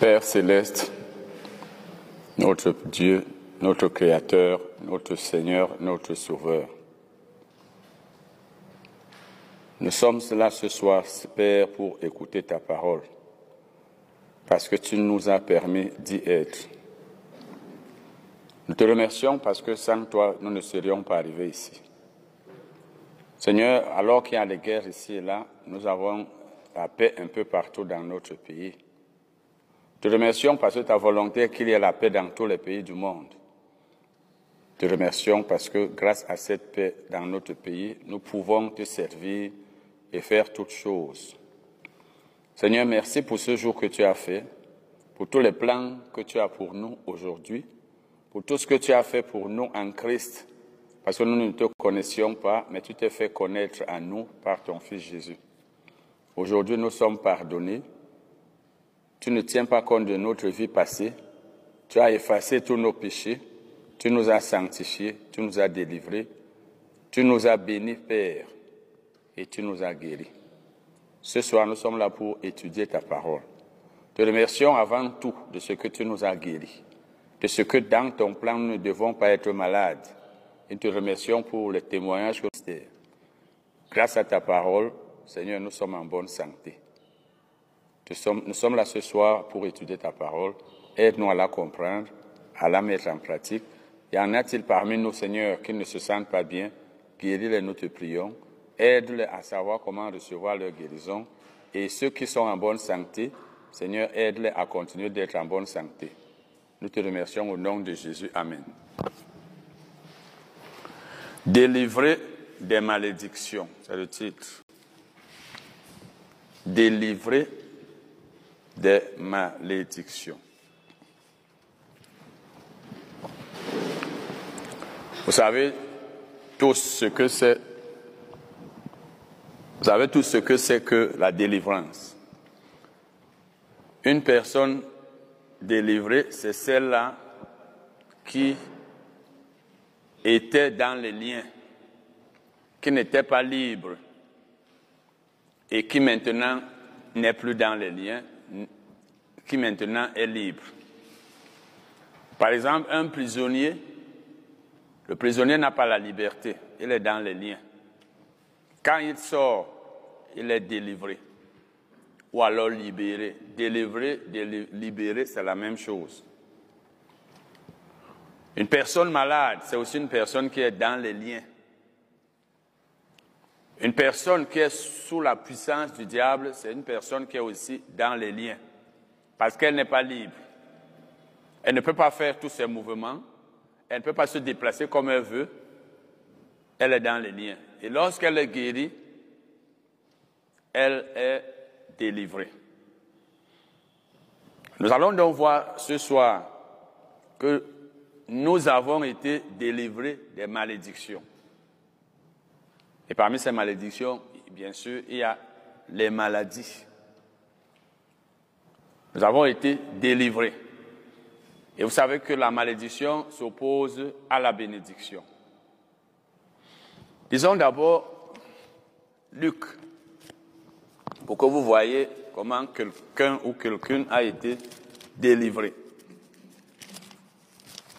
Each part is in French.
Père céleste, notre Dieu, notre Créateur, notre Seigneur, notre Sauveur. Nous sommes là ce soir, Père, pour écouter ta parole, parce que tu nous as permis d'y être. Nous te remercions parce que sans toi, nous ne serions pas arrivés ici. Seigneur, alors qu'il y a des guerres ici et là, nous avons la paix un peu partout dans notre pays. Te remercions parce que ta volonté qu'il y ait la paix dans tous les pays du monde. Te remercions parce que grâce à cette paix dans notre pays, nous pouvons te servir et faire toutes choses. Seigneur, merci pour ce jour que tu as fait, pour tous les plans que tu as pour nous aujourd'hui, pour tout ce que tu as fait pour nous en Christ, parce que nous ne te connaissions pas, mais tu t'es fait connaître à nous par ton Fils Jésus. Aujourd'hui, nous sommes pardonnés. Tu ne tiens pas compte de notre vie passée. Tu as effacé tous nos péchés. Tu nous as sanctifiés. Tu nous as délivrés. Tu nous as bénis, Père. Et tu nous as guéris. Ce soir, nous sommes là pour étudier ta parole. Te remercions avant tout de ce que tu nous as guéris, de ce que dans ton plan nous ne devons pas être malades. Et te remercions pour les témoignages que Grâce à ta parole, Seigneur, nous sommes en bonne santé. Nous sommes là ce soir pour étudier ta parole. Aide-nous à la comprendre, à la mettre en pratique. Y en a-t-il parmi nous, Seigneur, qui ne se sentent pas bien? Guéris-les, nous te prions. Aide-les à savoir comment recevoir leur guérison. Et ceux qui sont en bonne santé, Seigneur, aide-les à continuer d'être en bonne santé. Nous te remercions au nom de Jésus. Amen. Délivrer des malédictions, c'est le titre. Délivrer des malédictions. Vous savez tous ce que c'est. Vous savez tout ce que c'est que la délivrance. Une personne délivrée, c'est celle-là qui était dans les liens, qui n'était pas libre et qui maintenant n'est plus dans les liens, qui maintenant est libre. Par exemple, un prisonnier, le prisonnier n'a pas la liberté, il est dans les liens. Quand il sort, il est délivré. Ou alors libéré. Délivrer, libérer, c'est la même chose. Une personne malade, c'est aussi une personne qui est dans les liens. Une personne qui est sous la puissance du diable, c'est une personne qui est aussi dans les liens, parce qu'elle n'est pas libre. Elle ne peut pas faire tous ses mouvements, elle ne peut pas se déplacer comme elle veut, elle est dans les liens. Et lorsqu'elle est guérie, elle est délivrée. Nous allons donc voir ce soir que nous avons été délivrés des malédictions. Et parmi ces malédictions, bien sûr, il y a les maladies. Nous avons été délivrés. Et vous savez que la malédiction s'oppose à la bénédiction. Disons d'abord Luc, pour que vous voyez comment quelqu'un ou quelqu'une a été délivré.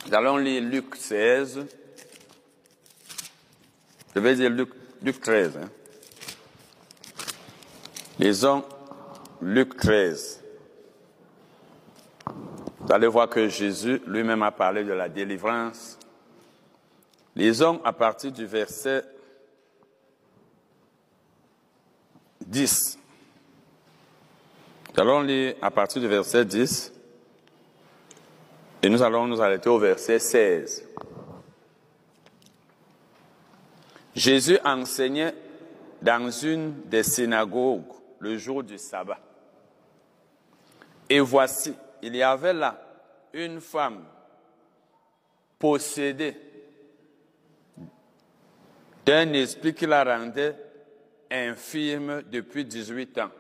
Nous allons lire Luc 16. Je vais dire Luc, Luc 13. Hein. Lisons Luc 13. Vous allez voir que Jésus lui-même a parlé de la délivrance. Lisons à partir du verset 10. Nous allons lire à partir du verset 10 et nous allons nous arrêter au verset 16. Jésus enseignait dans une des synagogues le jour du sabbat. Et voici, il y avait là une femme possédée d'un esprit qui la rendait infirme depuis 18 ans.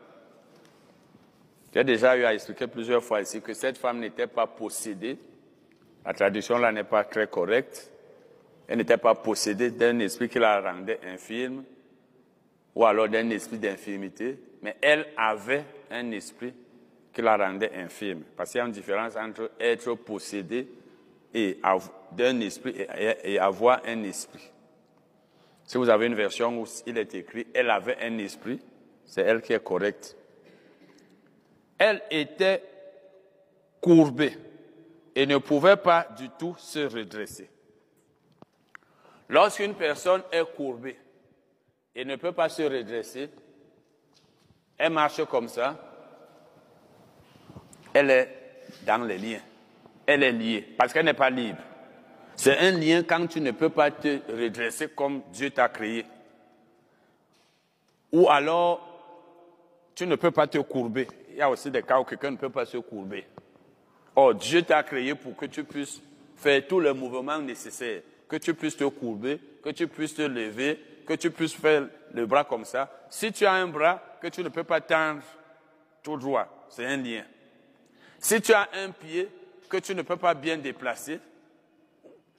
J'ai déjà eu à expliquer plusieurs fois ici que cette femme n'était pas possédée. La traduction là n'est pas très correcte. Elle n'était pas possédée d'un esprit qui la rendait infirme ou alors d'un esprit d'infirmité, mais elle avait un esprit qui la rendait infirme. Parce qu'il y a une différence entre être possédé et d'un esprit et avoir un esprit. Si vous avez une version où il est écrit elle avait un esprit, c'est elle qui est correcte. Elle était courbée et ne pouvait pas du tout se redresser. Lorsqu'une personne est courbée et ne peut pas se redresser, elle marche comme ça, elle est dans les liens. Elle est liée parce qu'elle n'est pas libre. C'est un lien quand tu ne peux pas te redresser comme Dieu t'a créé. Ou alors, tu ne peux pas te courber. Il y a aussi des cas où quelqu'un ne peut pas se courber. Oh, Dieu t'a créé pour que tu puisses faire tous les mouvements nécessaires, que tu puisses te courber, que tu puisses te lever, que tu puisses faire le bras comme ça. Si tu as un bras que tu ne peux pas tendre tout droit, c'est un lien. Si tu as un pied que tu ne peux pas bien déplacer,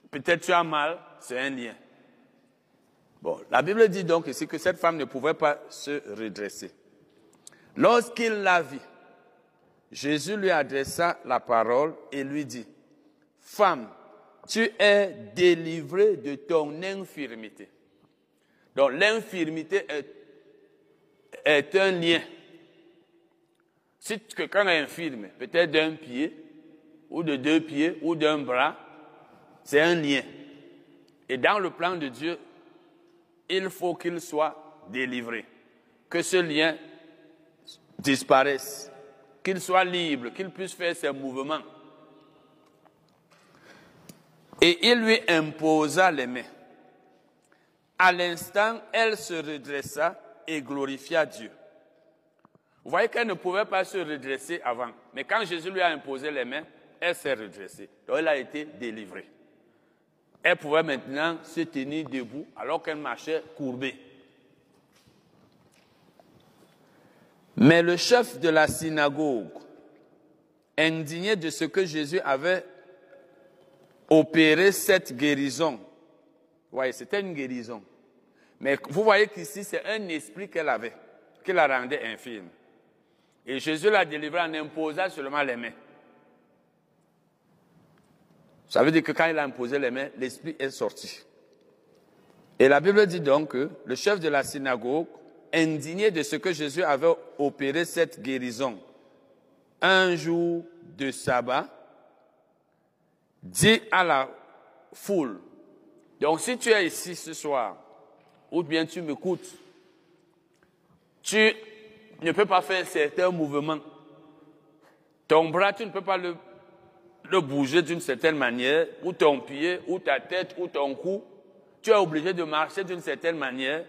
peut-être tu as mal, c'est un lien. Bon, la Bible dit donc ici que cette femme ne pouvait pas se redresser. Lorsqu'il la vit, Jésus lui adressa la parole et lui dit, Femme, tu es délivrée de ton infirmité. Donc l'infirmité est, un lien. Si quelqu'un est infirme, peut-être d'un pied, ou de deux pieds, ou d'un bras, c'est un lien. Et dans le plan de Dieu, il faut qu'il soit délivré. Que ce lien disparaisse qu'il soit libre, qu'il puisse faire ses mouvements. Et il lui imposa les mains. À l'instant, elle se redressa et glorifia Dieu. Vous voyez qu'elle ne pouvait pas se redresser avant. Mais quand Jésus lui a imposé les mains, elle s'est redressée. Donc elle a été délivrée. Elle pouvait maintenant se tenir debout alors qu'elle marchait courbée. Mais le chef de la synagogue, indigné de ce que Jésus avait opéré cette guérison, voyez, c'était une guérison. Mais vous voyez qu'ici, c'est un esprit qu'elle avait, qui la rendait infirme. Et Jésus l'a délivrée en imposant seulement les mains. Ça veut dire que quand il a imposé les mains, l'esprit est sorti. Et la Bible dit donc que le chef de la synagogue, indigné de ce que Jésus avait opéré cette guérison, un jour de sabbat, dit à la foule, donc si tu es ici ce soir, ou bien tu m'écoutes, tu ne peux pas faire certains mouvements. Ton bras, tu ne peux pas le, le bouger d'une certaine manière, ou ton pied, ou ta tête, ou ton cou. Tu es obligé de marcher d'une certaine manière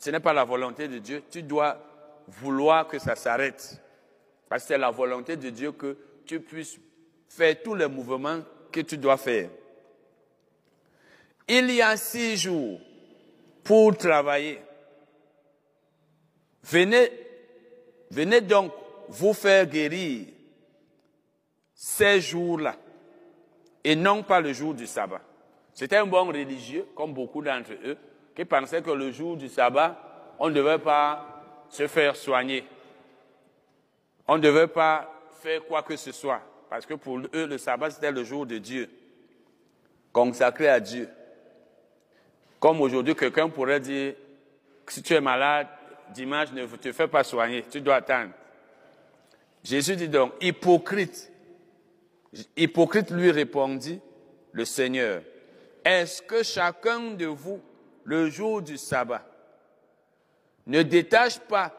ce n'est pas la volonté de Dieu. Tu dois vouloir que ça s'arrête. Parce que c'est la volonté de Dieu que tu puisses faire tous les mouvements que tu dois faire. Il y a six jours pour travailler. Venez, venez donc vous faire guérir ces jours-là et non pas le jour du sabbat. C'était un bon religieux, comme beaucoup d'entre eux, qui pensaient que le jour du sabbat, on ne devait pas se faire soigner. On ne devait pas faire quoi que ce soit. Parce que pour eux, le sabbat, c'était le jour de Dieu, consacré à Dieu. Comme aujourd'hui, quelqu'un pourrait dire, si tu es malade, dimanche, ne te fais pas soigner, tu dois attendre. Jésus dit donc, hypocrite. Hypocrite lui répondit, le Seigneur, est-ce que chacun de vous le jour du sabbat. Ne détache pas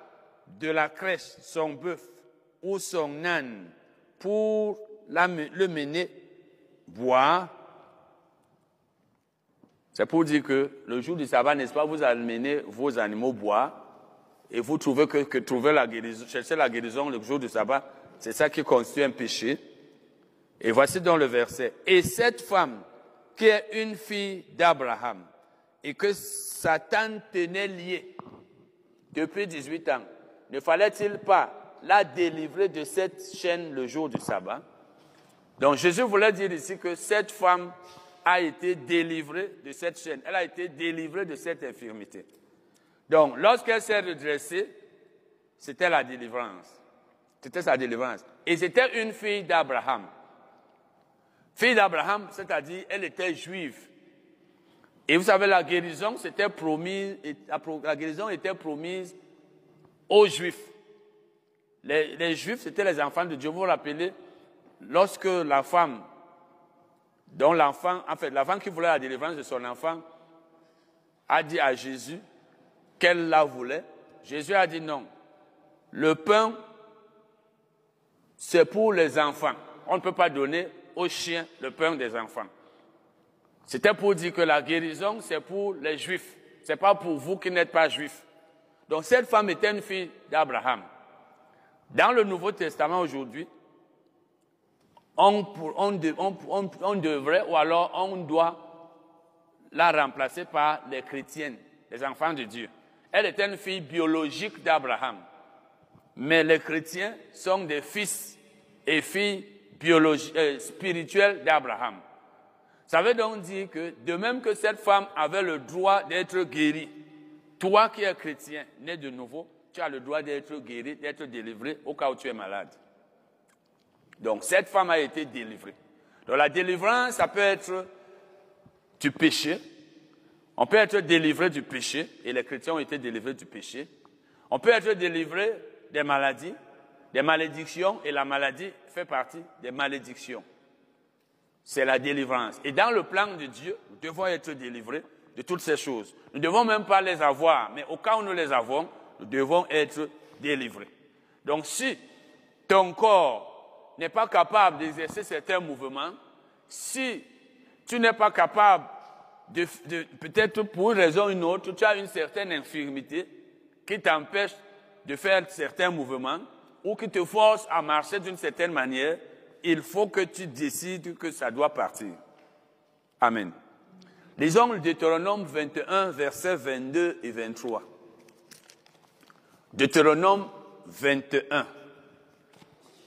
de la crèche son bœuf ou son âne pour le mener boire? C'est pour dire que le jour du sabbat, n'est-ce pas, vous amenez vos animaux boire? Et vous trouvez que, que trouver la guérison, chercher la guérison le jour du sabbat, c'est ça qui constitue un péché. Et voici dans le verset. Et cette femme, qui est une fille d'Abraham, et que Satan tenait lié depuis 18 ans, ne fallait-il pas la délivrer de cette chaîne le jour du sabbat? Donc Jésus voulait dire ici que cette femme a été délivrée de cette chaîne, elle a été délivrée de cette infirmité. Donc lorsqu'elle s'est redressée, c'était la délivrance. C'était sa délivrance. Et c'était une fille d'Abraham. Fille d'Abraham, c'est-à-dire, elle était juive. Et vous savez, la guérison, c'était promise, la guérison était promise aux juifs. Les, juifs, c'était les enfants de Dieu. Vous vous rappelez, lorsque la femme, dont l'enfant, en fait, l'enfant qui voulait la délivrance de son enfant, a dit à Jésus qu'elle la voulait, Jésus a dit non. Le pain, c'est pour les enfants. On ne peut pas donner aux chiens le pain des enfants. C'était pour dire que la guérison, c'est pour les juifs. C'est pas pour vous qui n'êtes pas juifs. Donc cette femme était une fille d'Abraham. Dans le Nouveau Testament aujourd'hui, on, devrait ou alors on doit la remplacer par les chrétiennes, les enfants de Dieu. Elle était une fille biologique d'Abraham. Mais les chrétiens sont des fils et filles euh, spirituels d'Abraham. Ça veut donc dire que de même que cette femme avait le droit d'être guérie, toi qui es chrétien, né de nouveau, tu as le droit d'être guéri, d'être délivré au cas où tu es malade. Donc cette femme a été délivrée. Donc la délivrance, ça peut être du péché. On peut être délivré du péché, et les chrétiens ont été délivrés du péché. On peut être délivré des maladies, des malédictions, et la maladie fait partie des malédictions. C'est la délivrance. Et dans le plan de Dieu, nous devons être délivrés de toutes ces choses. Nous ne devons même pas les avoir, mais au cas où nous les avons, nous devons être délivrés. Donc si ton corps n'est pas capable d'exercer certains mouvements, si tu n'es pas capable peut-être pour une raison ou une autre, tu as une certaine infirmité qui t'empêche de faire certains mouvements ou qui te force à marcher d'une certaine manière, il faut que tu décides que ça doit partir. Amen. Lisons le Deutéronome 21, versets 22 et 23. Deutéronome 21,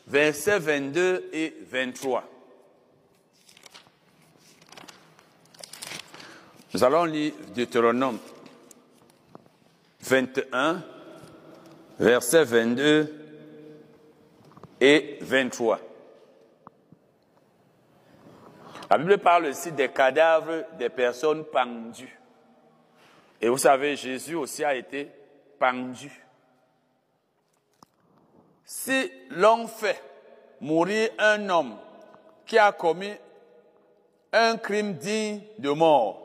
versets 22 et 23. Nous allons lire Deutéronome 21, versets 22 et 23. La Bible parle aussi des cadavres des personnes pendues. Et vous savez, Jésus aussi a été pendu. Si l'on fait mourir un homme qui a commis un crime digne de mort,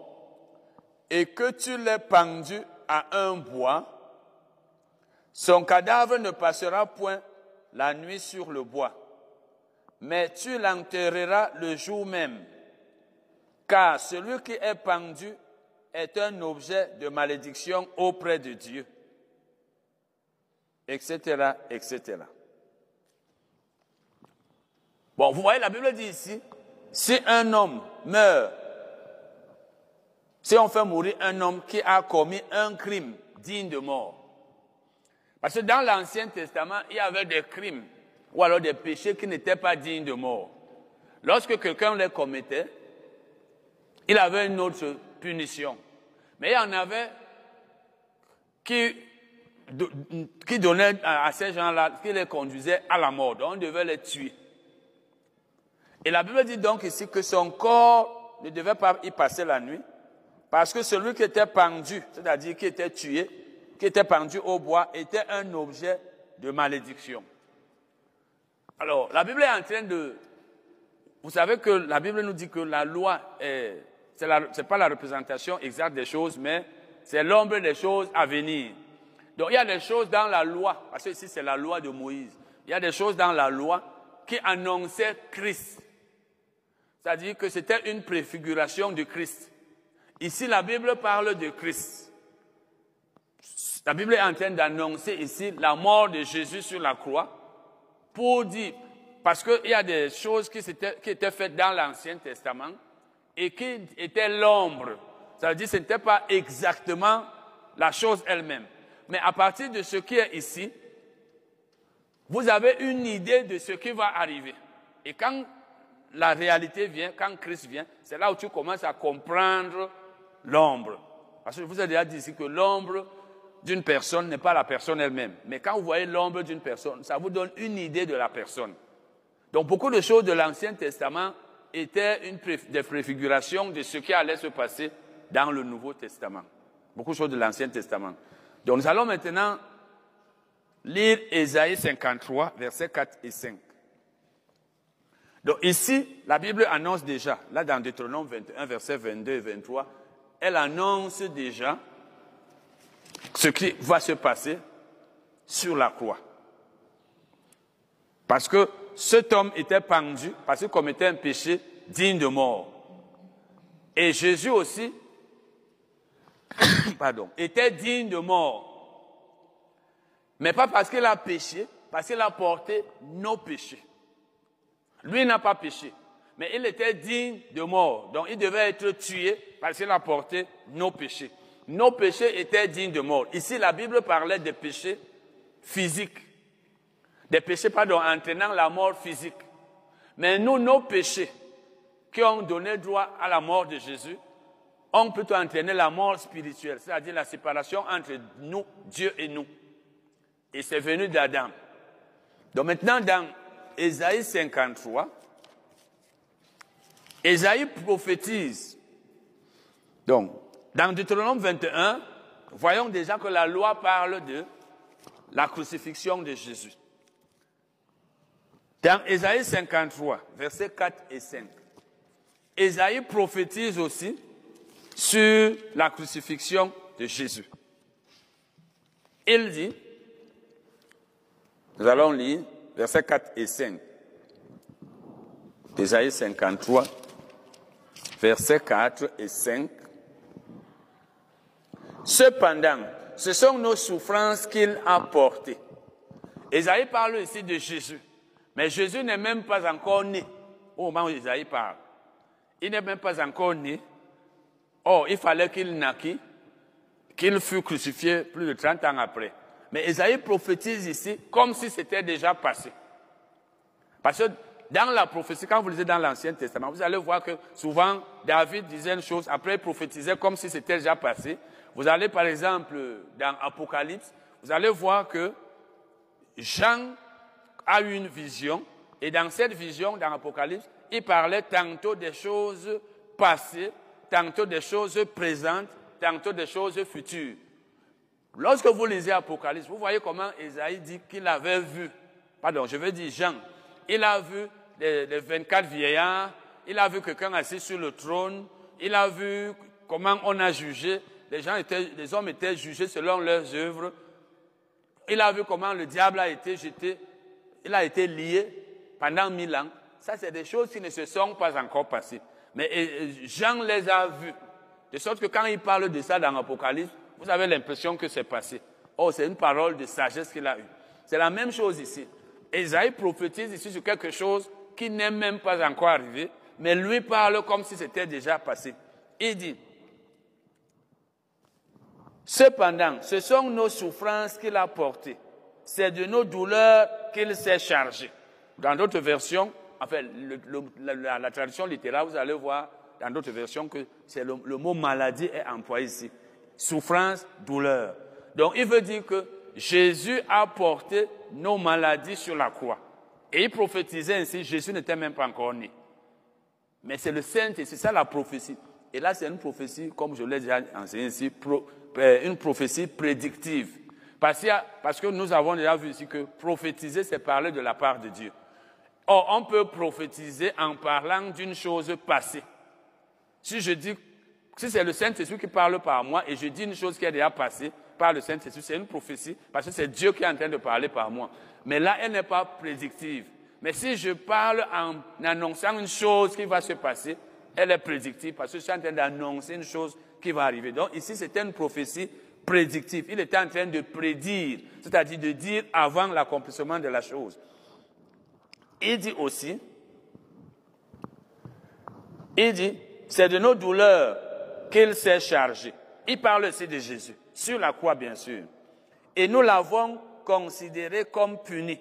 et que tu l'aies pendu à un bois, son cadavre ne passera point la nuit sur le bois, mais tu l'enterreras le jour même, car celui qui est pendu est un objet de malédiction auprès de Dieu, etc., etc. Bon, vous voyez, la Bible dit ici, si un homme meurt si on fait mourir un homme qui a commis un crime digne de mort. Parce que dans l'Ancien Testament, il y avait des crimes ou alors des péchés qui n'étaient pas dignes de mort. Lorsque quelqu'un les commettait, il avait une autre punition. Mais il y en avait qui, qui donnaient à ces gens-là, qui les conduisaient à la mort. Donc on devait les tuer. Et la Bible dit donc ici que son corps ne devait pas y passer la nuit, parce que celui qui était pendu, c'est-à-dire qui était tué, qui était pendu au bois, était un objet de malédiction. Alors, la Bible est en train de... Vous savez que la Bible nous dit que la loi est... Ce n'est pas la représentation exacte des choses, mais c'est l'ombre des choses à venir. Donc, il y a des choses dans la loi, parce que ici c'est la loi de Moïse. Il y a des choses dans la loi qui annonçaient Christ. C'est-à-dire que c'était une préfiguration de Christ. Ici, la Bible parle de Christ. La Bible est en train d'annoncer ici la mort de Jésus sur la croix pour dire, parce qu'il y a des choses qui, étaient faites dans l'Ancien Testament et qui étaient l'ombre. Ça veut dire que ce n'était pas exactement la chose elle-même. Mais à partir de ce qui est ici, vous avez une idée de ce qui va arriver. Et quand la réalité vient, quand Christ vient, c'est là où tu commences à comprendre l'ombre. Parce que je vous ai déjà dit ici que l'ombre d'une personne n'est pas la personne elle-même. Mais quand vous voyez l'ombre d'une personne, ça vous donne une idée de la personne. Donc beaucoup de choses de l'Ancien Testament étaient une des préfigurations de ce qui allait se passer dans le Nouveau Testament. Beaucoup de choses de l'Ancien Testament. Donc nous allons maintenant lire Ésaïe 53, versets 4 et 5. Donc ici, la Bible annonce déjà, là dans Deutéronome 21, versets 22 et 23, elle annonce déjà ce qui va se passer sur la croix. Parce que cet homme était pendu parce qu'il commettait un péché digne de mort. Et Jésus aussi, pardon, était digne de mort. Mais pas parce qu'il a péché, parce qu'il a porté nos péchés. Lui n'a pas péché, mais il était digne de mort. Donc il devait être tué parce qu'il a porté nos péchés. Nos péchés étaient dignes de mort. Ici, la Bible parlait des péchés physiques. Des péchés, pardon, entraînant la mort physique. Mais nous, nos péchés, qui ont donné droit à la mort de Jésus, ont plutôt entraîné la mort spirituelle, c'est-à-dire la séparation entre nous, Dieu et nous. Et c'est venu d'Adam. Donc maintenant, dans Ésaïe 53, Ésaïe prophétise. Donc, dans Deutéronome 21, voyons déjà que la loi parle de la crucifixion de Jésus. Dans Ésaïe 53, versets 4 et 5, Ésaïe prophétise aussi sur la crucifixion de Jésus. Il dit, nous allons lire versets 4 et 5. Ésaïe 53, versets 4 et 5. Cependant, ce sont nos souffrances qu'il a portées. Ésaïe parle ici de Jésus. Mais Jésus n'est même pas encore né au moment où Ésaïe parle. Il n'est même pas encore né. Or, il fallait qu'il naquît, qu'il fût crucifié plus de 30 ans après. Mais Esaïe prophétise ici comme si c'était déjà passé. Parce que dans la prophétie, quand vous lisez dans l'Ancien Testament, vous allez voir que souvent David disait une chose, après il prophétisait comme si c'était déjà passé. Vous allez par exemple dans Apocalypse, vous allez voir que Jean a eu une vision, et dans cette vision, dans Apocalypse, il parlait tantôt des choses passées, tantôt des choses présentes, tantôt des choses futures. Lorsque vous lisez Apocalypse, vous voyez comment Esaïe dit qu'il avait vu, pardon, je veux dire Jean, il a vu les, 24 vieillards, il a vu quelqu'un assis sur le trône, il a vu comment on a jugé, les, gens étaient, les hommes étaient jugés selon leurs œuvres, il a vu comment le diable a été jeté, il a été lié pendant mille ans. Ça, c'est des choses qui ne se sont pas encore passées. Mais Jean les a vues. De sorte que quand il parle de ça dans l'Apocalypse, vous avez l'impression que c'est passé. Oh, c'est une parole de sagesse qu'il a eue. C'est la même chose ici. Esaïe prophétise ici sur quelque chose qui n'est même pas encore arrivé, mais lui parle comme si c'était déjà passé. Il dit, Cependant, ce sont nos souffrances qu'il a portées. C'est de nos douleurs qu'il s'est chargé. Dans d'autres versions, enfin, la, traduction littérale, vous allez voir dans d'autres versions que c'est le, le, mot maladie est employé ici souffrance, douleur. Donc il veut dire que Jésus a porté nos maladies sur la croix. Et il prophétisait ainsi, Jésus n'était même pas encore né. Mais c'est le Saint, et c'est ça la prophétie. Et là, c'est une prophétie, comme je l'ai déjà enseigné ici, euh, une prophétie prédictive. Parce, que nous avons déjà vu ici que prophétiser, c'est parler de la part de Dieu. Or, on peut prophétiser en parlant d'une chose passée. Si je dis si c'est le Saint-Esprit qui parle par moi et je dis une chose qui est déjà passée par le Saint-Esprit, c'est une prophétie parce que c'est Dieu qui est en train de parler par moi. Mais là, elle n'est pas prédictive. Mais si je parle en annonçant une chose qui va se passer, elle est prédictive parce que je suis en train d'annoncer une chose qui va arriver. Donc ici, c'était une prophétie prédictive. Il était en train de prédire, c'est-à-dire de dire avant l'accomplissement de la chose. Il dit aussi, il dit, c'est de nos douleurs qu'il s'est chargé. Il parle aussi de Jésus, sur la croix bien sûr. Et nous l'avons considéré comme puni,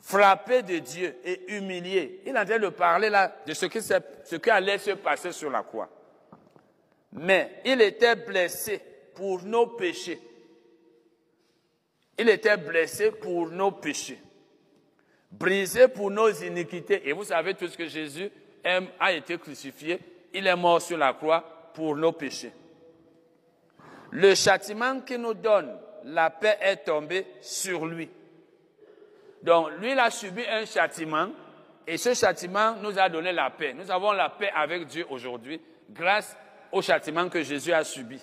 frappé de Dieu et humilié. Il est en train de parler là de ce qui, ce qui allait se passer sur la croix. Mais il était blessé pour nos péchés. Il était blessé pour nos péchés, brisé pour nos iniquités. Et vous savez tout ce que Jésus aime, a été crucifié. Il est mort sur la croix pour nos péchés. Le châtiment qui nous donne la paix est tombé sur lui. Donc, lui, il a subi un châtiment et ce châtiment nous a donné la paix. Nous avons la paix avec Dieu aujourd'hui grâce au châtiment que Jésus a subi.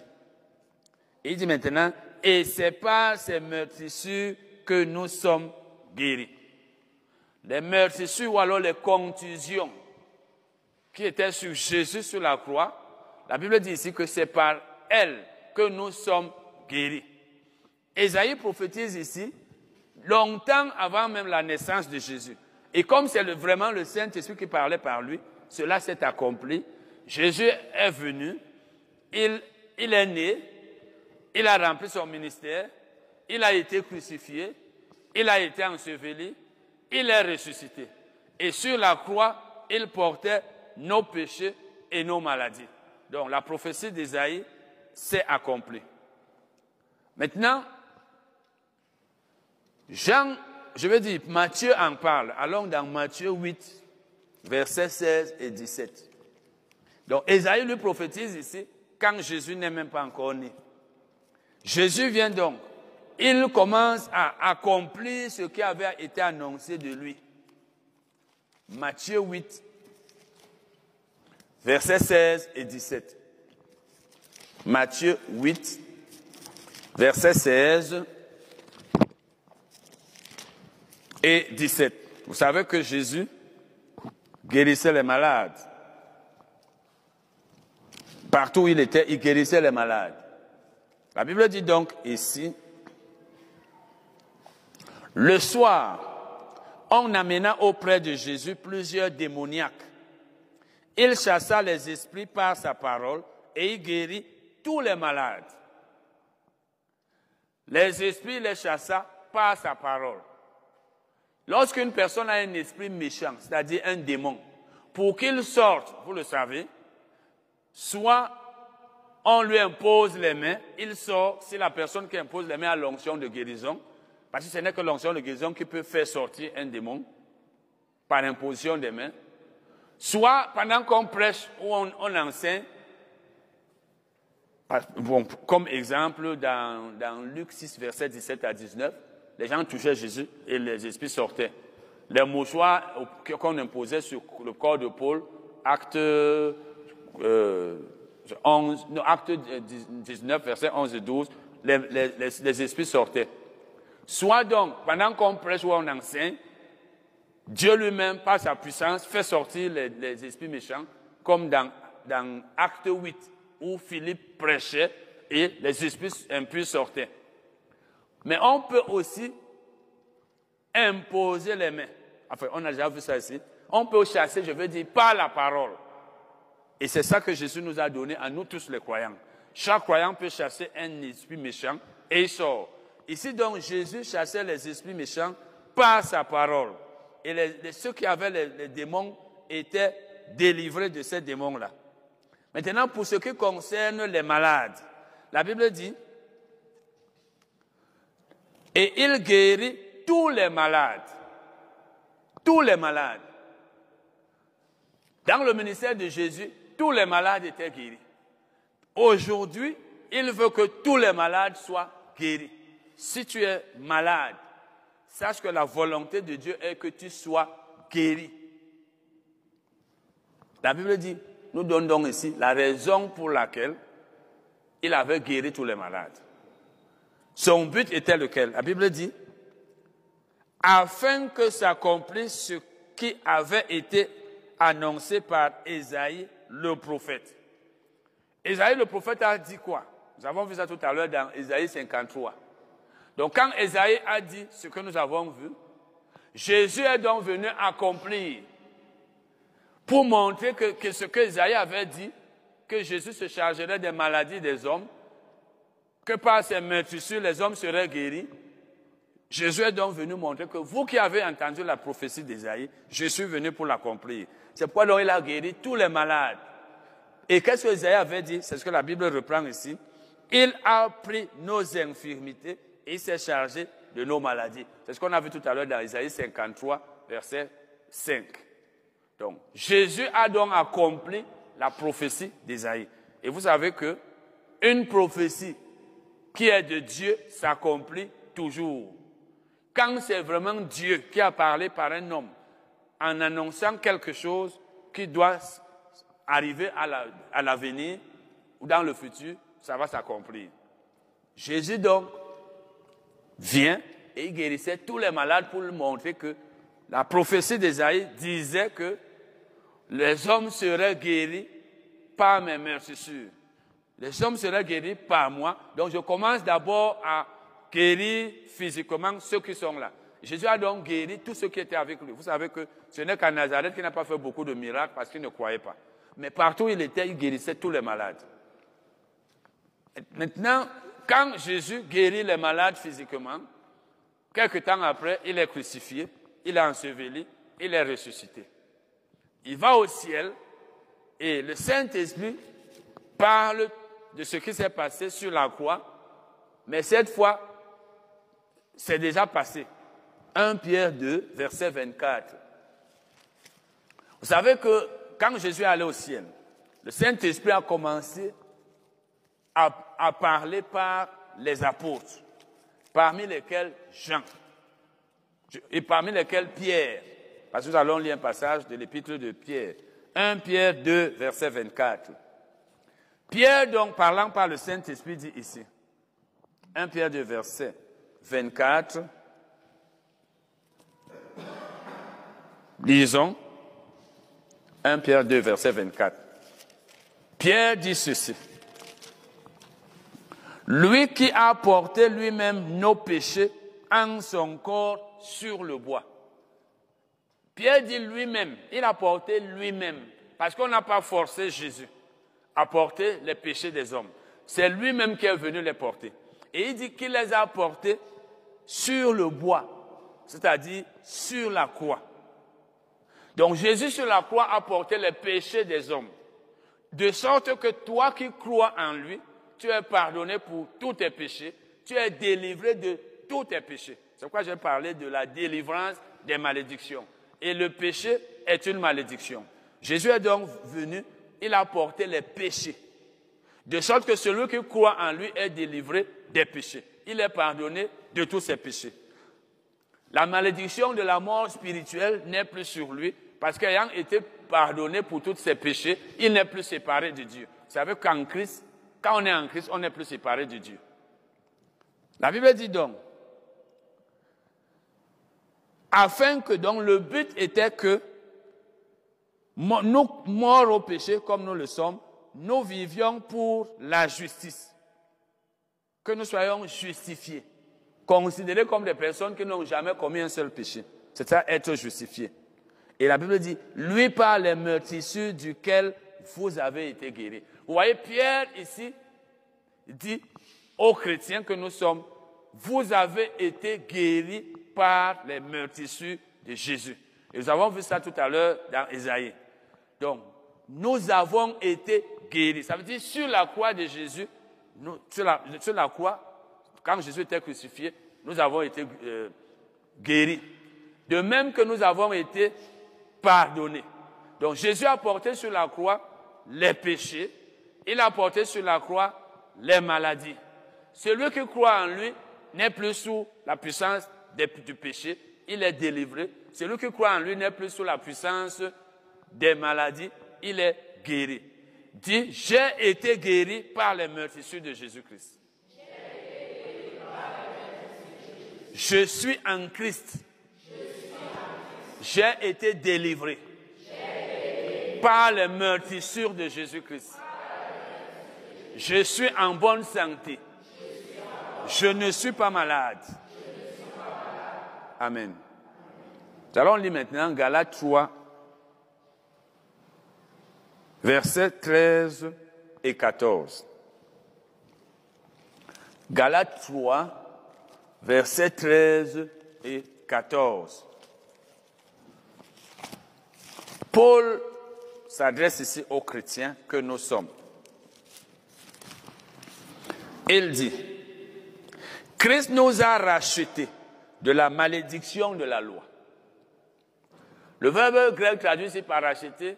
Il dit maintenant, et c'est par ces meurtrissures que nous sommes guéris. Les meurtrissures ou alors les contusions qui étaient sur Jésus sur la croix, la Bible dit ici que c'est par elles que nous sommes guéris. Ésaïe prophétise ici, longtemps avant même la naissance de Jésus. Et comme c'est vraiment le Saint-Esprit qui parlait par lui, cela s'est accompli. Jésus est venu, il, il est né, il a rempli son ministère, il a été crucifié, il a été enseveli, il est ressuscité. Et sur la croix, il portait nos péchés et nos maladies. Donc la prophétie d'Ésaïe s'est accomplie. Maintenant, Jean, je veux dire, Matthieu en parle. Allons dans Matthieu 8, versets 16 et 17. Donc, Esaïe lui prophétise ici quand Jésus n'est même pas encore né. Jésus vient donc. Il commence à accomplir ce qui avait été annoncé de lui. Matthieu 8, versets 16 et 17. Matthieu 8, versets 16 et 17. Vous savez que Jésus guérissait les malades. Partout où il était, il guérissait les malades. La Bible dit donc ici, le soir, on amena auprès de Jésus plusieurs démoniaques. Il chassa les esprits par sa parole et il guérit tous les malades. Les esprits les chassa par sa parole. Lorsqu'une personne a un esprit méchant, c'est-à-dire un démon, pour qu'il sorte, vous le savez, soit on lui impose les mains, il sort si la personne qui impose les mains a l'onction de guérison, parce que ce n'est que l'onction de guérison qui peut faire sortir un démon par imposition des mains, soit pendant qu'on prêche ou on, enseigne, comme exemple dans, Luc 6, verset 17 à 19, les gens touchaient Jésus et les esprits sortaient. Les mouchoirs qu'on imposait sur le corps de Paul, acte, euh, 11, acte 19, verset 11 et 12, les, esprits sortaient. Soit donc, pendant qu'on prêche ou on enseigne, Dieu lui-même, par sa puissance, fait sortir les, esprits méchants, comme dans Acte 8, où Philippe prêchait et les esprits impurs sortaient. Mais on peut aussi imposer les mains. Enfin, on a déjà vu ça ici. On peut chasser, je veux dire, par la parole. Et c'est ça que Jésus nous a donné à nous tous les croyants. Chaque croyant peut chasser un esprit méchant et il sort. Ici donc, Jésus chassait les esprits méchants par sa parole. Et ceux qui avaient les, les démons étaient délivrés de ces démons-là. Maintenant, pour ce qui concerne les malades, la Bible dit, et il guérit tous les malades. Tous les malades. Dans le ministère de Jésus, tous les malades étaient guéris. Aujourd'hui, il veut que tous les malades soient guéris. Si tu es malade, sache que la volonté de Dieu est que tu sois guéri. La Bible dit, nous donnons ici la raison pour laquelle il avait guéri tous les malades. Son but était lequel? La Bible dit, afin que s'accomplisse ce qui avait été annoncé par Esaïe le prophète. Esaïe le prophète a dit quoi? Nous avons vu ça tout à l'heure dans Esaïe 53. Donc quand Esaïe a dit ce que nous avons vu, Jésus est donc venu accomplir pour montrer que, que ce que Esaïe avait dit, que Jésus se chargerait des maladies des hommes, que par ces meurtrissures, les hommes seraient guéris. Jésus est donc venu montrer que vous qui avez entendu la prophétie d'Ésaïe, je suis venu pour l'accomplir. C'est pourquoi donc il a guéri tous les malades. Et qu'est-ce que Ésaïe avait dit? C'est ce que la Bible reprend ici. Il a pris nos infirmités et s'est chargé de nos maladies. C'est ce qu'on a vu tout à l'heure dans Isaïe 53, verset 5. Donc, Jésus a donc accompli la prophétie d'Isaïe. Et vous savez que une prophétie qui est de Dieu s'accomplit toujours. Quand c'est vraiment Dieu qui a parlé par un homme en annonçant quelque chose qui doit arriver à l'avenir ou dans le futur, ça va s'accomplir. Jésus donc vient et il guérissait tous les malades pour lui montrer que la prophétie d'Ésaïe disait que les hommes seraient guéris par mes meurtrissures. Les hommes seraient guéris par moi. Donc je commence d'abord à guérir physiquement ceux qui sont là. Jésus a donc guéri tous ceux qui étaient avec lui. Vous savez que ce n'est qu'à Nazareth qu'il n'a pas fait beaucoup de miracles parce qu'il ne croyait pas. Mais partout où il était, il guérissait tous les malades. Maintenant, quand Jésus guérit les malades physiquement, quelque temps après, il est crucifié, il est enseveli, il est ressuscité. Il va au ciel et le Saint-Esprit parle de ce qui s'est passé sur la croix, mais cette fois, c'est déjà passé. 1 Pierre 2, verset 24. Vous savez que quand Jésus est allé au ciel, le Saint-Esprit a commencé à, parler par les apôtres, parmi lesquels Jean, et parmi lesquels Pierre, parce que nous allons lire un passage de l'épître de Pierre, 1 Pierre 2, verset 24. Pierre, donc, parlant par le Saint-Esprit, dit ici, 1 Pierre 2, verset 24, lisons, 1 Pierre 2, verset 24. Pierre dit ceci. Lui qui a porté lui-même nos péchés en son corps sur le bois. Pierre dit lui-même, il a porté lui-même, parce qu'on n'a pas forcé Jésus à porter les péchés des hommes. C'est lui-même qui est venu les porter. Et il dit qu'il les a portés sur le bois, c'est-à-dire sur la croix. Donc Jésus sur la croix a porté les péchés des hommes, de sorte que toi qui crois en lui, tu es pardonné pour tous tes péchés, tu es délivré de tous tes péchés. C'est pourquoi j'ai parlé de la délivrance des malédictions. Et le péché est une malédiction. Jésus est donc venu, il a porté les péchés. De sorte que celui qui croit en lui est délivré des péchés. Il est pardonné de tous ses péchés. La malédiction de la mort spirituelle n'est plus sur lui parce qu'ayant été pardonné pour tous ses péchés, il n'est plus séparé de Dieu. Vous savez qu'en Christ, quand on est en Christ, on n'est plus séparé de Dieu. La Bible dit donc, afin que donc le but était que nous, morts au péché comme nous le sommes, nous vivions pour la justice. Que nous soyons justifiés, considérés comme des personnes qui n'ont jamais commis un seul péché. C'est ça, être justifié. Et la Bible dit, lui par les meurtrissures duquel vous avez été guéris. Vous voyez, Pierre ici dit aux chrétiens que nous sommes, vous avez été guéris par les meurtrissures de Jésus. Et nous avons vu ça tout à l'heure dans Isaïe. Donc, nous avons été guéris. Ça veut dire sur la croix de Jésus, sur, la, croix, quand Jésus était crucifié, nous avons été euh, guéris. De même que nous avons été pardonnés. Donc Jésus a porté sur la croix les péchés, il a porté sur la croix les maladies. Celui qui croit en lui n'est plus sous la puissance du péché, il est délivré. Celui qui croit en lui n'est plus sous la puissance des maladies, il est guéri. Dit, j'ai été guéri par les meurtrissures de Jésus-Christ. Je suis en Christ. J'ai été délivré par les meurtrissures de Jésus-Christ. Je suis en bonne santé. Je ne suis pas malade. Amen. Nous allons lire maintenant Galates 3, versets 13 et 14. Galates 3, versets 13 et 14. Paul s'adresse ici aux chrétiens que nous sommes. Il dit, Christ nous a rachetés de la malédiction de la loi. Le verbe grec traduit ici par racheter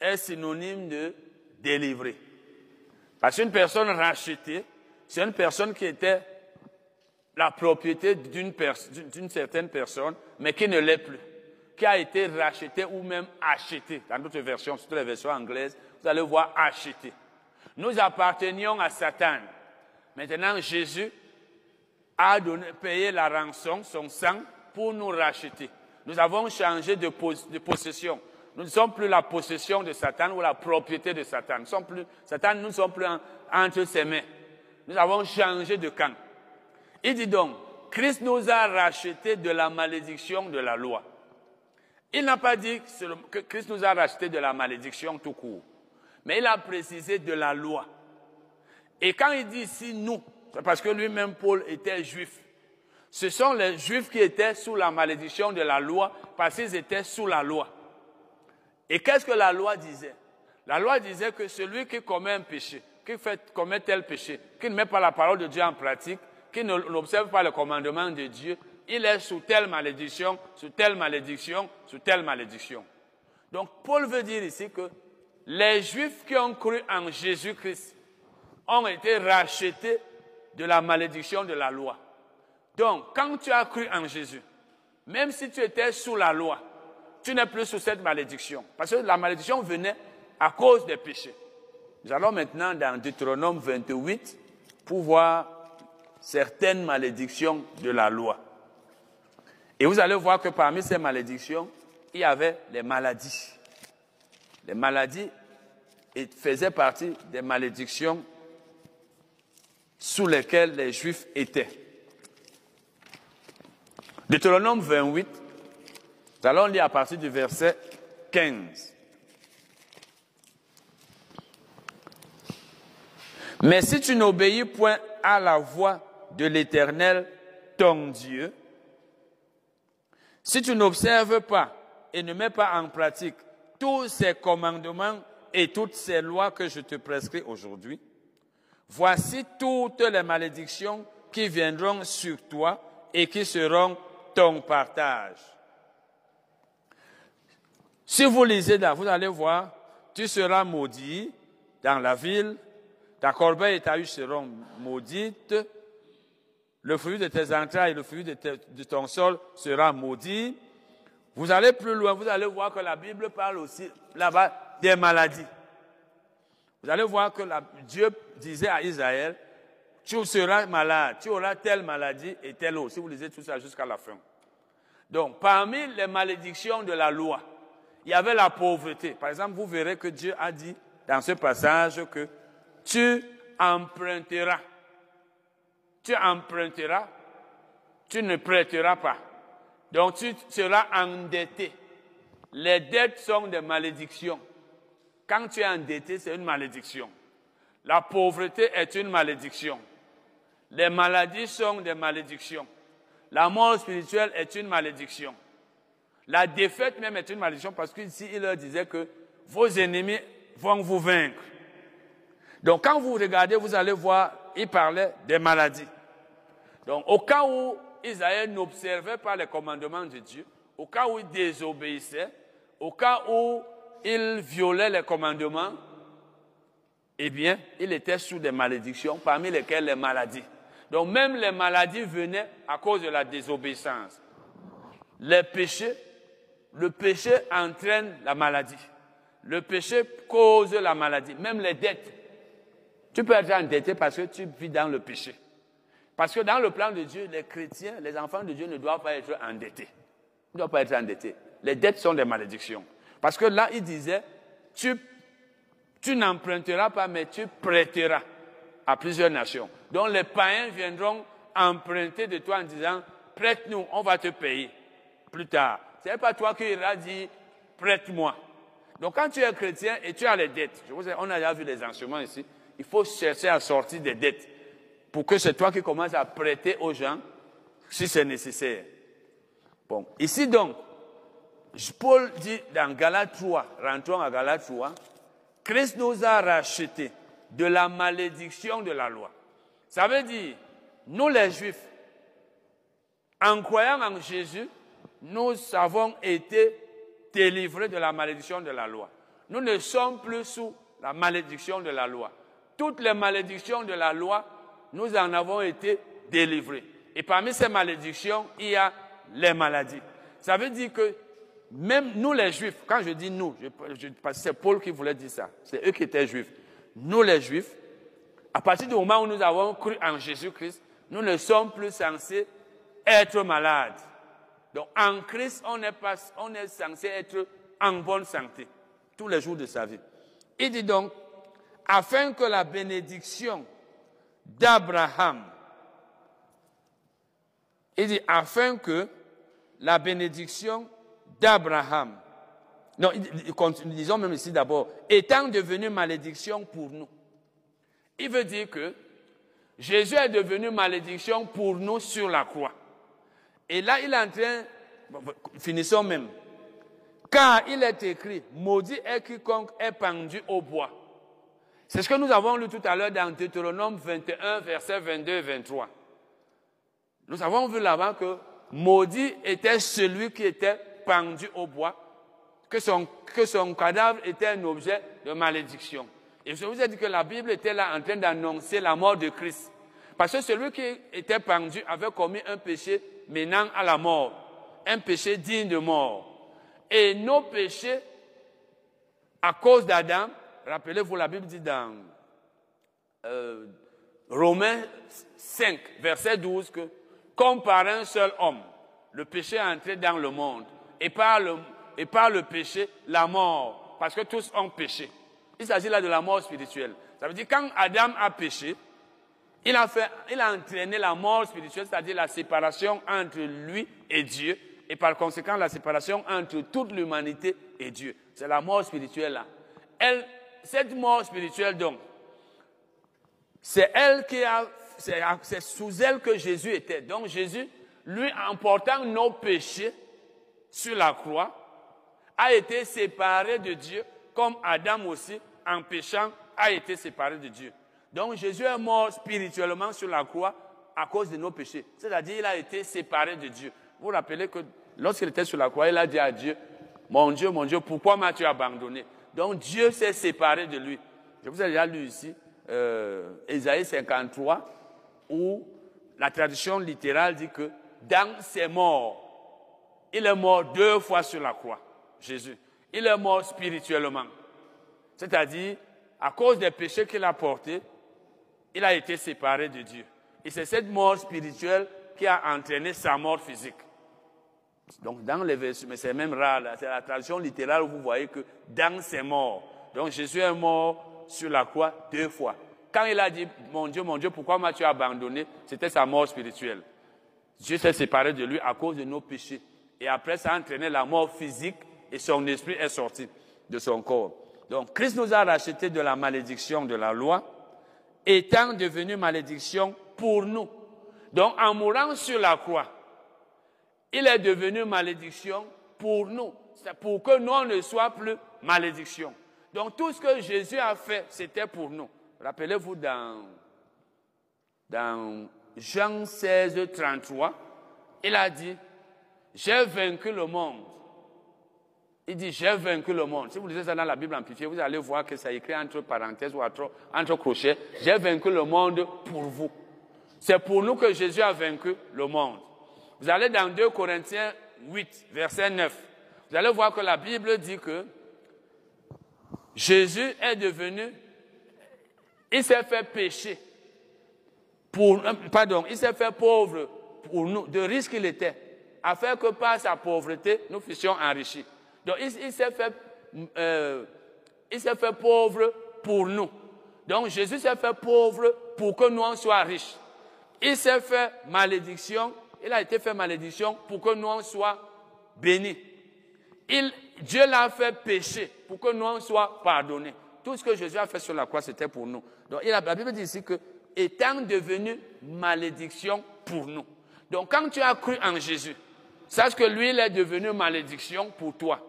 est synonyme de délivrer. Parce qu'une personne rachetée, c'est une personne qui était la propriété d'une certaine personne, mais qui ne l'est plus, qui a été rachetée ou même achetée. Dans d'autres versions, surtout les versions anglaises, vous allez voir acheté. Nous appartenions à Satan. Maintenant, Jésus a payé la rançon, son sang, pour nous racheter. Nous avons changé de, possession. Nous ne sommes plus la possession de Satan ou la propriété de Satan. Nous sommes plus, Satan, nous ne sommes plus entre ses mains. Nous avons changé de camp. Il dit donc, Christ nous a rachetés de la malédiction de la loi. Il n'a pas dit que Christ nous a rachetés de la malédiction tout court, mais il a précisé de la loi. Et quand il dit ici nous, c'est parce que lui-même Paul était juif. Ce sont les juifs qui étaient sous la malédiction de la loi parce qu'ils étaient sous la loi. Et qu'est-ce que la loi disait? La loi disait que celui qui commet un péché, qui fait, commet tel péché, qui ne met pas la parole de Dieu en pratique, qui n'observe pas le commandement de Dieu, il est sous telle malédiction, sous telle malédiction, sous telle malédiction. Donc Paul veut dire ici que les Juifs qui ont cru en Jésus-Christ ont été rachetés de la malédiction de la loi. Donc, quand tu as cru en Jésus, même si tu étais sous la loi, tu n'es plus sous cette malédiction. Parce que la malédiction venait à cause des péchés. Nous allons maintenant dans Deutéronome 28 pour voir certaines malédictions de la loi. Et vous allez voir que parmi ces malédictions, il y avait les maladies. Les maladies faisaient partie des malédictions sous lesquelles les Juifs étaient. Deutéronome 28, nous allons lire à partir du verset 15. Mais si tu n'obéis point à la voix de l'Éternel, ton Dieu, si tu n'observes pas et ne mets pas en pratique tous ces commandements et toutes ces lois que je te prescris aujourd'hui, voici toutes les malédictions qui viendront sur toi et qui seront ton partage. Si vous lisez là, vous allez voir, tu seras maudit dans la ville, ta corbeille et ta huche seront maudites, le fruit de tes entrailles et le fruit de, ton sol sera maudit. Vous allez plus loin, vous allez voir que la Bible parle aussi là-bas des maladies. Vous allez voir que Dieu disait à Israël, tu seras malade, tu auras telle maladie et telle autre. Si vous lisez tout ça jusqu'à la fin. Donc, parmi les malédictions de la loi, il y avait la pauvreté. Par exemple, vous verrez que Dieu a dit dans ce passage que tu emprunteras tu emprunteras, tu ne prêteras pas. Donc tu seras endetté. Les dettes sont des malédictions. Quand tu es endetté, c'est une malédiction. La pauvreté est une malédiction. Les maladies sont des malédictions. La mort spirituelle est une malédiction. La défaite même est une malédiction parce qu'ici, il leur disait que vos ennemis vont vous vaincre. Donc quand vous regardez, vous allez voir, il parlait des maladies. Donc, au cas où Israël n'observait pas les commandements de Dieu, au cas où il désobéissait, au cas où il violait les commandements, eh bien, il était sous des malédictions, parmi lesquelles les maladies. Donc, même les maladies venaient à cause de la désobéissance. Les péchés, le péché entraîne la maladie. Le péché cause la maladie, même les dettes. Tu peux être endetté parce que tu vis dans le péché. Parce que dans le plan de Dieu, les chrétiens, les enfants de Dieu ne doivent pas être endettés. Ils ne doivent pas être endettés. Les dettes sont des malédictions. Parce que là, il disait, tu, tu n'emprunteras pas, mais tu prêteras à plusieurs nations. Donc les païens viendront emprunter de toi en disant, prête-nous, on va te payer plus tard. Ce n'est pas toi qui iras dire, prête-moi. Donc quand tu es chrétien et tu as les dettes, je on a déjà vu les instruments ici, il faut chercher à sortir des dettes pour que c'est toi qui commences à prêter aux gens si c'est nécessaire. Bon, ici donc, Paul dit dans Galates 3, rentrons à Galates 3, Christ nous a rachetés de la malédiction de la loi. Ça veut dire, nous les Juifs, en croyant en Jésus, nous avons été délivrés de la malédiction de la loi. Nous ne sommes plus sous la malédiction de la loi. Toutes les malédictions de la loi, nous en avons été délivrés. Et parmi ces malédictions, il y a les maladies. Ça veut dire que même nous les juifs, quand je dis nous, c'est Paul qui voulait dire ça, c'est eux qui étaient juifs. Nous les juifs, à partir du moment où nous avons cru en Jésus-Christ, nous ne sommes plus censés être malades. Donc en Christ, on est, pas, on est censé être en bonne santé tous les jours de sa vie. Il dit donc, afin que la bénédiction d'Abraham, il dit, afin que la bénédiction d'Abraham, non, disons même ici d'abord, étant devenue malédiction pour nous. Il veut dire que Jésus est devenu malédiction pour nous sur la croix. Et là, il est en train, finissons même, car il est écrit, maudit est quiconque est pendu au bois. C'est ce que nous avons lu tout à l'heure dans Deutéronome 21, versets 22 et 23. Nous avons vu là-bas que maudit était celui qui était pendu au bois, que son, cadavre était un objet de malédiction. Et je vous ai dit que la Bible était là en train d'annoncer la mort de Christ. Parce que celui qui était pendu avait commis un péché menant à la mort, un péché digne de mort. Et nos péchés, à cause d'Adam, rappelez-vous, la Bible dit dans euh, Romains 5, verset 12, que comme par un seul homme, le péché est entré dans le monde, et par le, et par le péché, la mort, parce que tous ont péché. Il s'agit là de la mort spirituelle. Ça veut dire quand Adam a péché, il a, fait, il a entraîné la mort spirituelle, c'est-à-dire la séparation entre lui et Dieu, et par conséquent la séparation entre toute l'humanité et Dieu. C'est la mort spirituelle là. Elle, cette mort spirituelle donc, c'est elle qui a, c'est sous elle que Jésus était. Donc Jésus, lui, en portant nos péchés sur la croix, a été séparé de Dieu, comme Adam aussi, en péchant, a été séparé de Dieu. Donc Jésus est mort spirituellement sur la croix à cause de nos péchés. C'est-à-dire il a été séparé de Dieu. Vous vous rappelez que lorsqu'il était sur la croix, il a dit à Dieu, mon Dieu, mon Dieu, pourquoi m'as-tu abandonné? Donc Dieu s'est séparé de lui. Je vous ai déjà lu ici, euh, 53, où la tradition littérale dit que dans ses morts, il est mort deux fois sur la croix, Jésus. Il est mort spirituellement. C'est-à-dire, à cause des péchés qu'il a portés, il a été séparé de Dieu. Et c'est cette mort spirituelle qui a entraîné sa mort physique. Donc, dans les versets, mais c'est même rare, c'est la tradition littérale où vous voyez que dans ses morts, donc Jésus est mort sur la croix deux fois. Quand il a dit, mon Dieu, mon Dieu, pourquoi m'as-tu abandonné? C'était sa mort spirituelle. Dieu s'est séparé de lui à cause de nos péchés. Et après, ça a entraîné la mort physique et son esprit est sorti de son corps. Donc, Christ nous a racheté de la malédiction de la loi, étant devenu malédiction pour nous. Donc, en mourant sur la croix, il est devenu malédiction pour nous. Pour que nous ne soyons plus malédiction. Donc, tout ce que Jésus a fait, c'était pour nous. Rappelez-vous dans, dans Jean 16, 33, il a dit, j'ai vaincu le monde. Il dit, j'ai vaincu le monde. Si vous lisez ça dans la Bible amplifiée, vous allez voir que ça écrit entre parenthèses ou entre, crochets, j'ai vaincu le monde pour vous. C'est pour nous que Jésus a vaincu le monde. Vous allez dans 2 Corinthiens 8, verset 9. Vous allez voir que la Bible dit que Jésus est devenu, il s'est fait pécher pour, euh, pardon, il s'est fait pauvre pour nous, de risque qu'il était, afin que par sa pauvreté, nous fussions enrichis. Donc, il, s'est fait, euh, fait pauvre pour nous. Donc, Jésus s'est fait pauvre pour que nous en soyons riches. Il s'est fait malédiction, il a été fait malédiction pour que nous en soyons bénis. Il, Dieu l'a fait pécher pour que nous en soyons pardonnés. Tout ce que Jésus a fait sur la croix, c'était pour nous. Donc, il a, la Bible dit ici que étant devenu malédiction pour nous. Donc quand tu as cru en Jésus, sache que lui, il est devenu malédiction pour toi.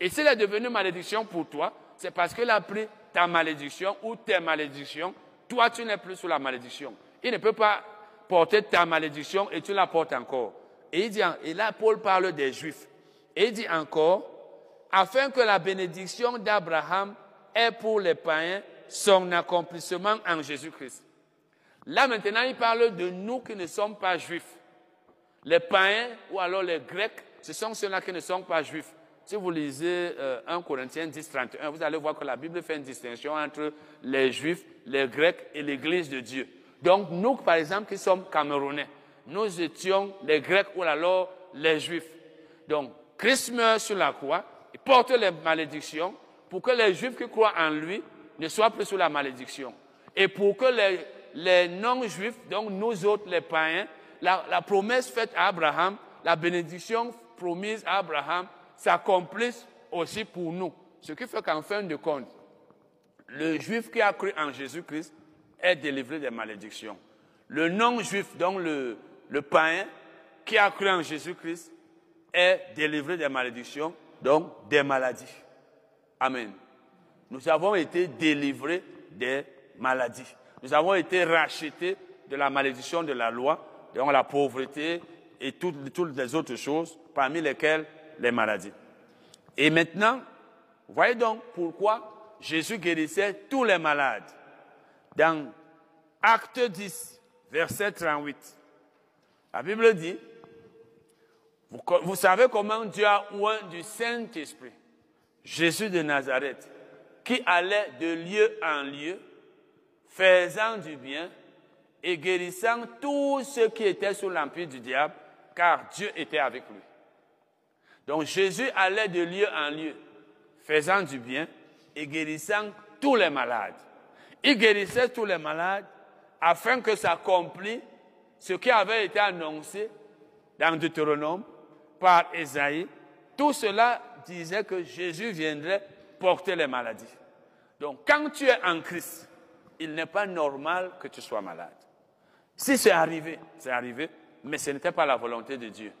Et s'il est devenu malédiction pour toi, c'est parce qu'il a pris ta malédiction ou tes malédictions. Toi, tu n'es plus sous la malédiction. Il ne peut pas porter ta malédiction et tu la portes encore. Et, il et là, Paul parle des Juifs. Et il dit encore, afin que la bénédiction d'Abraham ait pour les païens son accomplissement en Jésus-Christ. Là maintenant, il parle de nous qui ne sommes pas juifs. Les païens ou alors les grecs, ce sont ceux-là qui ne sont pas juifs. Si vous lisez 1 euh, Corinthiens 10, 31, vous allez voir que la Bible fait une distinction entre les juifs, les grecs et l'Église de Dieu. Donc nous, par exemple, qui sommes camerounais, nous étions les grecs ou alors les juifs. Donc Christ meurt sur la croix, il porte les malédictions pour que les juifs qui croient en lui ne soient plus sous la malédiction. Et pour que les, non-juifs, donc nous autres, les païens, la, promesse faite à Abraham, la bénédiction promise à Abraham, s'accomplisse aussi pour nous. Ce qui fait qu'en fin de compte, le juif qui a cru en Jésus-Christ est délivré des malédictions. Le non-juif, donc le, le païen qui a cru en Jésus-Christ, est délivré des malédictions, donc des maladies. Amen. Nous avons été délivrés des maladies. Nous avons été rachetés de la malédiction de la loi, donc la pauvreté et toutes, toutes les autres choses, parmi lesquelles les maladies. Et maintenant, voyez donc pourquoi Jésus guérissait tous les malades. Dans Acte 10, verset 38, la Bible dit, vous, savez comment Dieu a oint du Saint-Esprit, Jésus de Nazareth, qui allait de lieu en lieu, faisant du bien et guérissant tous ceux qui étaient sous l'empire du diable, car Dieu était avec lui. Donc Jésus allait de lieu en lieu, faisant du bien et guérissant tous les malades. Il guérissait tous les malades afin que s'accomplisse ce qui avait été annoncé dans Deutéronome par Esaïe. Tout cela disait que Jésus viendrait porter les maladies. Donc quand tu es en Christ, il n'est pas normal que tu sois malade. Si c'est arrivé, c'est arrivé, mais ce n'était pas la volonté de Dieu.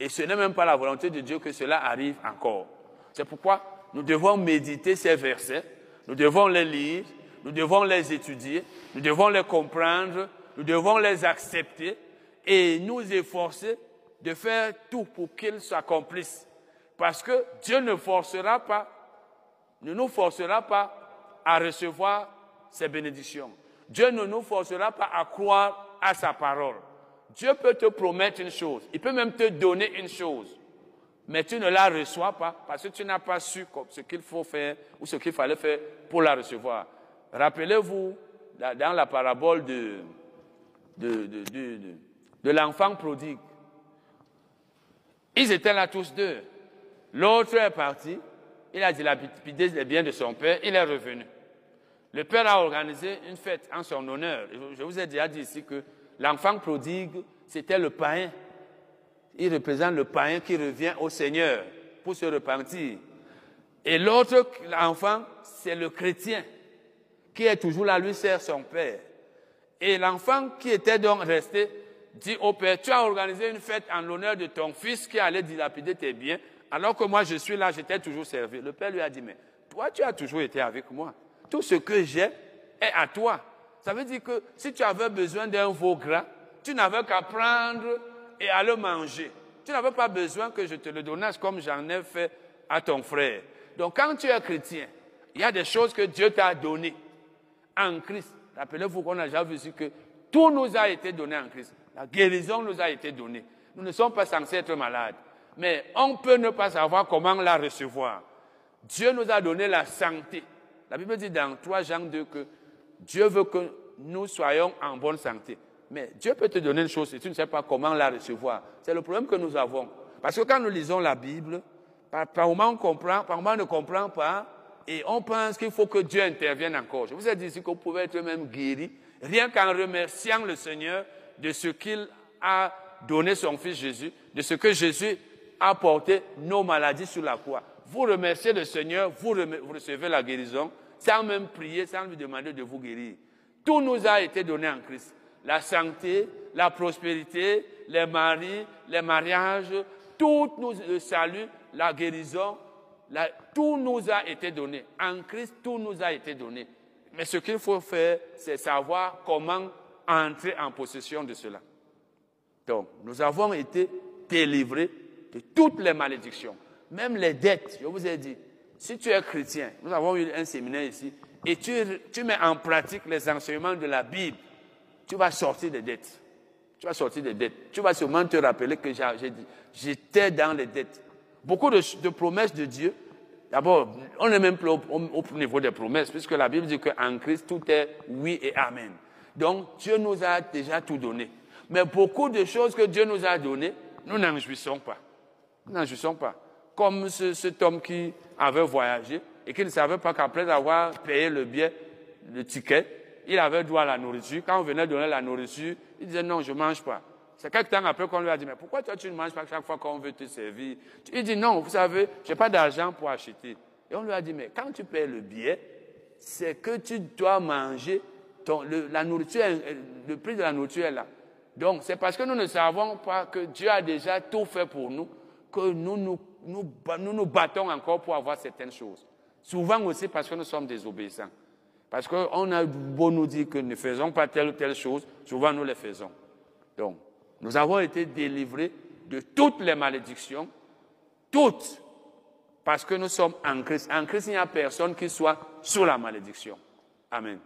Et ce n'est même pas la volonté de Dieu que cela arrive encore. C'est pourquoi nous devons méditer ces versets, nous devons les lire, nous devons les étudier, nous devons les comprendre, nous devons les accepter et nous efforcer de faire tout pour qu'ils s'accomplissent. Parce que Dieu ne forcera pas, ne nous forcera pas à recevoir ses bénédictions. Dieu ne nous forcera pas à croire à sa parole. Dieu peut te promettre une chose, il peut même te donner une chose, mais tu ne la reçois pas parce que tu n'as pas su ce qu'il faut faire ou ce qu'il fallait faire pour la recevoir. Rappelez-vous, dans la parabole de, de, de, de l'enfant prodigue, ils étaient là tous deux. L'autre est parti, il a dilapidé les biens de son père, il est revenu. Le père a organisé une fête en son honneur. Je vous ai déjà dit ici que L'enfant prodigue, c'était le païen. Il représente le païen qui revient au Seigneur pour se repentir. Et l'autre enfant, c'est le chrétien qui est toujours là, lui sert son père. Et l'enfant qui était donc resté dit au père, tu as organisé une fête en l'honneur de ton fils qui allait dilapider tes biens, alors que moi je suis là, j'étais toujours servi. Le père lui a dit, mais toi tu as toujours été avec moi. Tout ce que j'ai est à toi. Ça veut dire que si tu avais besoin d'un veau gras, tu n'avais qu'à prendre et à le manger. Tu n'avais pas besoin que je te le donnasse comme j'en ai fait à ton frère. Donc quand tu es chrétien, il y a des choses que Dieu t'a données en Christ. Rappelez-vous qu'on a déjà vu que tout nous a été donné en Christ. La guérison nous a été donnée. Nous ne sommes pas censés être malades. Mais on peut ne pas savoir comment la recevoir. Dieu nous a donné la santé. La Bible dit dans 3 Jean 2 que Dieu veut que nous soyons en bonne santé. Mais Dieu peut te donner une chose et tu ne sais pas comment la recevoir. C'est le problème que nous avons. Parce que quand nous lisons la Bible, par, moment on comprend, par moment on ne comprend pas, et on pense qu'il faut que Dieu intervienne encore. Je vous ai dit ici vous pouvez être même guéri, rien qu'en remerciant le Seigneur de ce qu'il a donné son Fils Jésus, de ce que Jésus a porté nos maladies sur la croix. Vous remerciez le Seigneur, vous recevez la guérison, sans même prier, sans lui demander de vous guérir. Tout nous a été donné en Christ. La santé, la prospérité, les maris, les mariages, tout nous, le salut, la guérison, tout nous a été donné. En Christ, tout nous a été donné. Mais ce qu'il faut faire, c'est savoir comment entrer en possession de cela. Donc, nous avons été délivrés de toutes les malédictions, même les dettes. Je vous ai dit, si tu es chrétien, nous avons eu un séminaire ici, et tu, tu mets en pratique les enseignements de la Bible, tu vas sortir des dettes. Tu vas sortir des dettes. Tu vas sûrement te rappeler que j'étais dans les dettes. Beaucoup de, promesses de Dieu. D'abord, on n'est même plus au, niveau des promesses, puisque la Bible dit qu'en Christ, tout est oui et amen. Donc, Dieu nous a déjà tout donné. Mais beaucoup de choses que Dieu nous a données, nous n'en jouissons pas. Nous n'en jouissons pas. Comme ce, cet homme qui avait voyagé et qui ne savait pas qu'après avoir payé le billet, le ticket, il avait droit à la nourriture. Quand on venait donner la nourriture, il disait non, je ne mange pas. C'est quelques temps après qu'on lui a dit, mais pourquoi toi tu ne manges pas chaque fois qu'on veut te servir? Il dit non, vous savez, je n'ai pas d'argent pour acheter. Et on lui a dit, mais quand tu payes le billet, c'est que tu dois manger la nourriture, le prix de la nourriture est là. Donc, c'est parce que nous ne savons pas que Dieu a déjà tout fait pour nous que nous nous, nous, nous, battons encore pour avoir certaines choses. Souvent aussi parce que nous sommes désobéissants. Parce qu'on a beau nous dire que ne faisons pas telle ou telle chose, souvent nous les faisons. Donc, nous avons été délivrés de toutes les malédictions, toutes, parce que nous sommes en Christ. En Christ, il n'y a personne qui soit sous la malédiction. Amen.